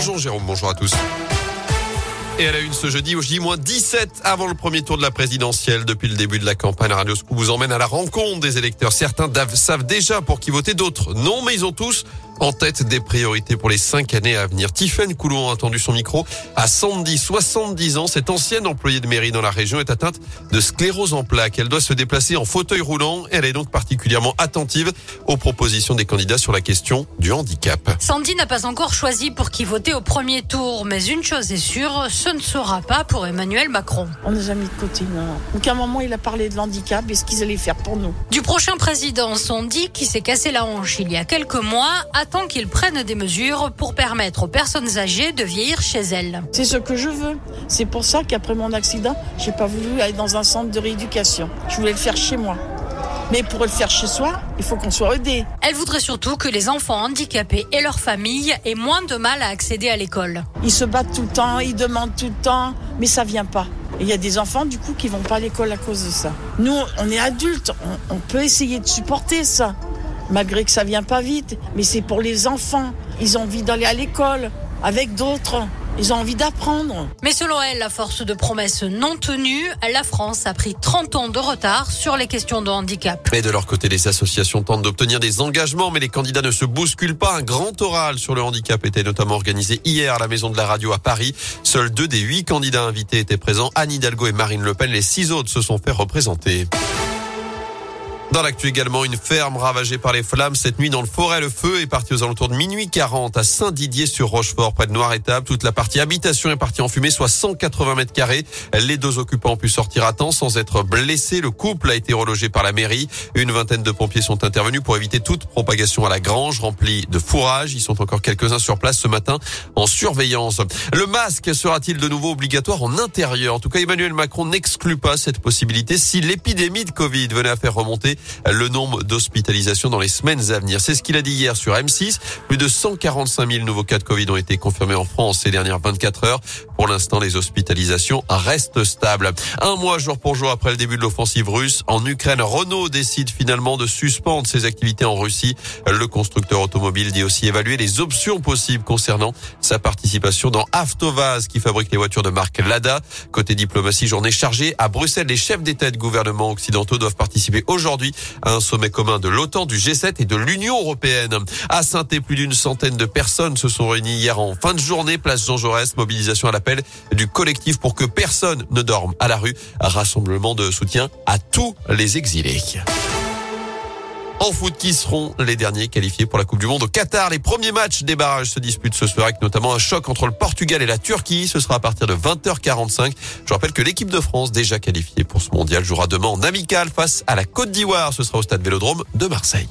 Bonjour Jérôme, bonjour à tous. Et à la une ce jeudi, au J-17, avant le premier tour de la présidentielle, depuis le début de la campagne, Radio Scoop vous emmène à la rencontre des électeurs. Certains savent déjà pour qui voter, d'autres non, mais ils ont tous en tête des priorités pour les cinq années à venir. Tiffaine Coulon a entendu son micro à Sandy, 70 ans. Cette ancienne employée de mairie dans la région est atteinte de sclérose en plaques. Elle doit se déplacer en fauteuil roulant. Elle est donc particulièrement attentive aux propositions des candidats sur la question du handicap. Sandy n'a pas encore choisi pour qui voter au premier tour, mais une chose est sûre, ce ne sera pas pour Emmanuel Macron. On n'a jamais de côté, non. Donc à un moment, il a parlé de l'handicap et ce qu'ils allaient faire pour nous. Du prochain président, Sandy, qui s'est cassé la hanche il y a quelques mois, attend qu'ils prennent des mesures pour permettre aux personnes âgées de vieillir chez elles. C'est ce que je veux. C'est pour ça qu'après mon accident, j'ai pas voulu aller dans un centre de rééducation. Je voulais le faire chez moi. Mais pour le faire chez soi, il faut qu'on soit aidé. Elle voudrait surtout que les enfants handicapés et leurs familles aient moins de mal à accéder à l'école. Ils se battent tout le temps, ils demandent tout le temps, mais ça vient pas. il y a des enfants, du coup, qui vont pas à l'école à cause de ça. Nous, on est adultes, on peut essayer de supporter ça malgré que ça vient pas vite. Mais c'est pour les enfants. Ils ont envie d'aller à l'école avec d'autres. Ils ont envie d'apprendre. Mais selon elle, la force de promesses non tenues, la France a pris 30 ans de retard sur les questions de handicap. Et de leur côté, les associations tentent d'obtenir des engagements, mais les candidats ne se bousculent pas. Un grand oral sur le handicap était notamment organisé hier à la Maison de la Radio à Paris. Seuls deux des huit candidats invités étaient présents, Anne Hidalgo et Marine Le Pen. Les six autres se sont fait représenter. Dans l'actu également, une ferme ravagée par les flammes cette nuit dans le forêt. Le feu est parti aux alentours de minuit 40 à Saint-Didier-sur-Rochefort, près de Noir-Étape. Toute la partie habitation est partie en fumée, soit 180 mètres carrés. Les deux occupants ont pu sortir à temps sans être blessés. Le couple a été relogé par la mairie. Une vingtaine de pompiers sont intervenus pour éviter toute propagation à la grange remplie de fourrage. Ils sont encore quelques-uns sur place ce matin en surveillance. Le masque sera-t-il de nouveau obligatoire en intérieur? En tout cas, Emmanuel Macron n'exclut pas cette possibilité si l'épidémie de Covid venait à faire remonter le nombre d'hospitalisations dans les semaines à venir. C'est ce qu'il a dit hier sur M6. Plus de 145 000 nouveaux cas de Covid ont été confirmés en France ces dernières 24 heures. Pour l'instant, les hospitalisations restent stables. Un mois jour pour jour après le début de l'offensive russe en Ukraine, Renault décide finalement de suspendre ses activités en Russie. Le constructeur automobile dit aussi évaluer les options possibles concernant sa participation dans Avtovaz qui fabrique les voitures de marque Lada. Côté diplomatie, journée chargée à Bruxelles. Les chefs d'État et de gouvernement occidentaux doivent participer aujourd'hui un sommet commun de l'OTAN, du G7 et de l'Union européenne. À saint plus d'une centaine de personnes se sont réunies hier en fin de journée, place Jean Jaurès, mobilisation à l'appel du collectif pour que personne ne dorme à la rue. Rassemblement de soutien à tous les exilés. En foot, qui seront les derniers qualifiés pour la Coupe du Monde au Qatar Les premiers matchs des barrages se disputent ce soir avec notamment un choc entre le Portugal et la Turquie. Ce sera à partir de 20h45. Je rappelle que l'équipe de France, déjà qualifiée pour ce mondial, jouera demain en amical face à la Côte d'Ivoire. Ce sera au stade Vélodrome de Marseille.